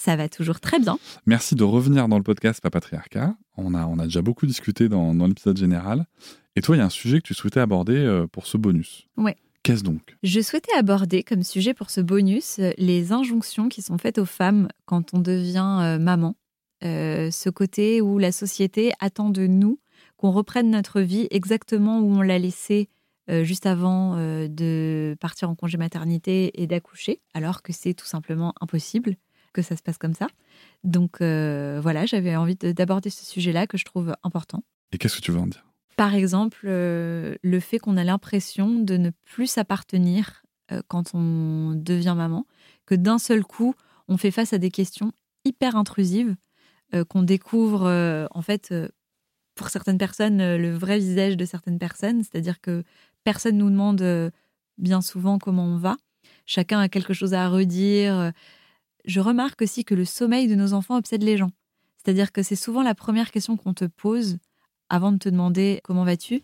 Ça va toujours très bien. Merci de revenir dans le podcast Papatriarcat. On a, on a déjà beaucoup discuté dans, dans l'épisode général. Et toi, il y a un sujet que tu souhaitais aborder euh, pour ce bonus. Ouais. Qu'est-ce donc? Je souhaitais aborder comme sujet pour ce bonus euh, les injonctions qui sont faites aux femmes quand on devient euh, maman. Euh, ce côté où la société attend de nous qu'on reprenne notre vie exactement où on l'a laissée euh, juste avant euh, de partir en congé maternité et d'accoucher, alors que c'est tout simplement impossible que ça se passe comme ça. Donc euh, voilà, j'avais envie de- d'aborder ce sujet-là que je trouve important. Et qu'est-ce que tu veux en dire? Par exemple, euh, le fait qu'on a l'impression de ne plus s'appartenir euh, quand on devient maman, que d'un seul coup, on fait face à des questions hyper intrusives, qu'on découvre en fait, pour certaines personnes, le vrai visage de certaines personnes, c'est-à-dire que personne nous demande bien souvent comment on va, chacun a quelque chose à redire. Je remarque aussi que le sommeil de nos enfants obsède les gens, c'est-à-dire que c'est souvent la première question qu'on te pose avant de te demander comment vas-tu?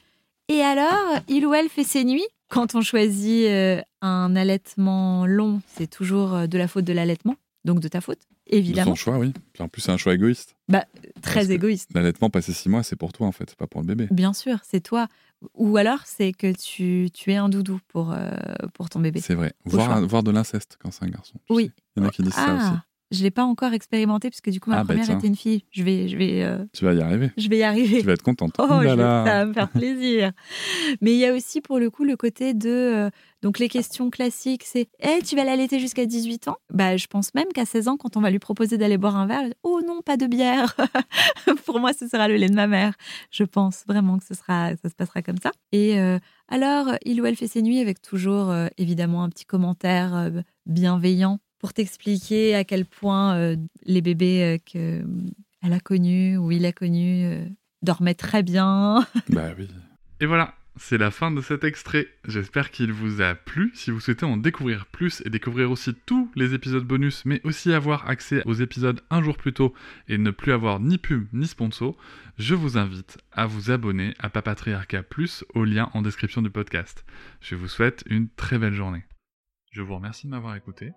Et alors, il ou elle fait ses nuits? Quand on choisit euh, un allaitement long, c'est toujours euh, de la faute de l'allaitement, donc de ta faute, De évidemment. ton choix, oui. Puis en plus, c'est un choix égoïste. parce Très égoïste. L'allaitement passé six mois, c'est pour toi en fait, c'est pas pour le bébé. Bien sûr, c'est toi. Ou alors, c'est que tu, tu es un doudou pour, euh, pour ton bébé. C'est vrai. Voir, voir de l'inceste quand c'est un garçon. Oui. sais. Il y en a qui disent ça aussi. Je l'ai pas encore expérimenté puisque du coup ma Ah, bah, première était une fille. Je vais, je vais, euh, Tu vas y arriver. je vais y arriver. Tu vas être contente. Oh, là je- là. ça va me faire plaisir. Mais il y a aussi pour le coup le côté de euh, donc les questions classiques, c'est Eh, tu vas l'allaiter jusqu'à 18 ans? Bah je pense même qu'à 16 ans quand on va lui proposer d'aller boire un verre, oh non, pas de bière. pour moi, ce sera le lait de ma mère. Je pense vraiment que ce sera ça se passera comme ça. Et euh, alors, il ou elle fait ses nuits avec toujours euh, évidemment un petit commentaire bienveillant pour t'expliquer à quel point euh, les bébés euh, que elle a connus ou il a connus euh, dormaient très bien. Bah oui. Et voilà, c'est la fin de cet extrait. J'espère qu'il vous a plu. Si vous souhaitez en découvrir plus et découvrir aussi tous les épisodes bonus, mais aussi avoir accès aux épisodes un jour plus tôt et ne plus avoir ni pub ni sponsor, je vous invite à vous abonner à Papatriarcat Plus au lien en description du podcast. Je vous souhaite une très belle journée. Je vous remercie de m'avoir écouté.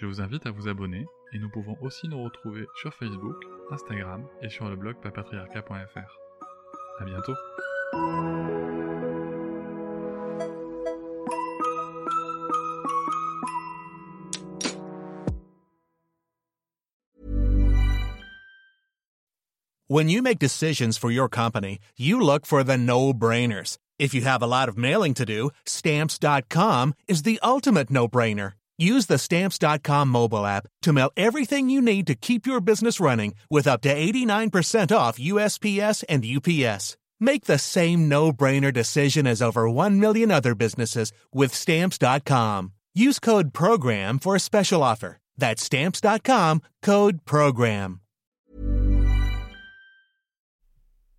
Je vous invite à vous abonner et nous pouvons aussi nous retrouver sur Facebook, Instagram et sur le blog papatriarcat.fr. À bientôt. When you make decisions for your company, you look for the no brainers. If you have a lot of mailing to do, stamps.com is the ultimate no brainer. Use the stamps.com mobile app to mail everything you need to keep your business running with up to 89% off USPS and UPS. Make the same no brainer decision as over 1 million other businesses with stamps.com. Use code PROGRAM for a special offer. That's stamps.com code PROGRAM.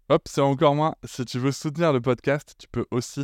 Hop, c'est encore moins. Si tu veux soutenir le podcast, tu peux aussi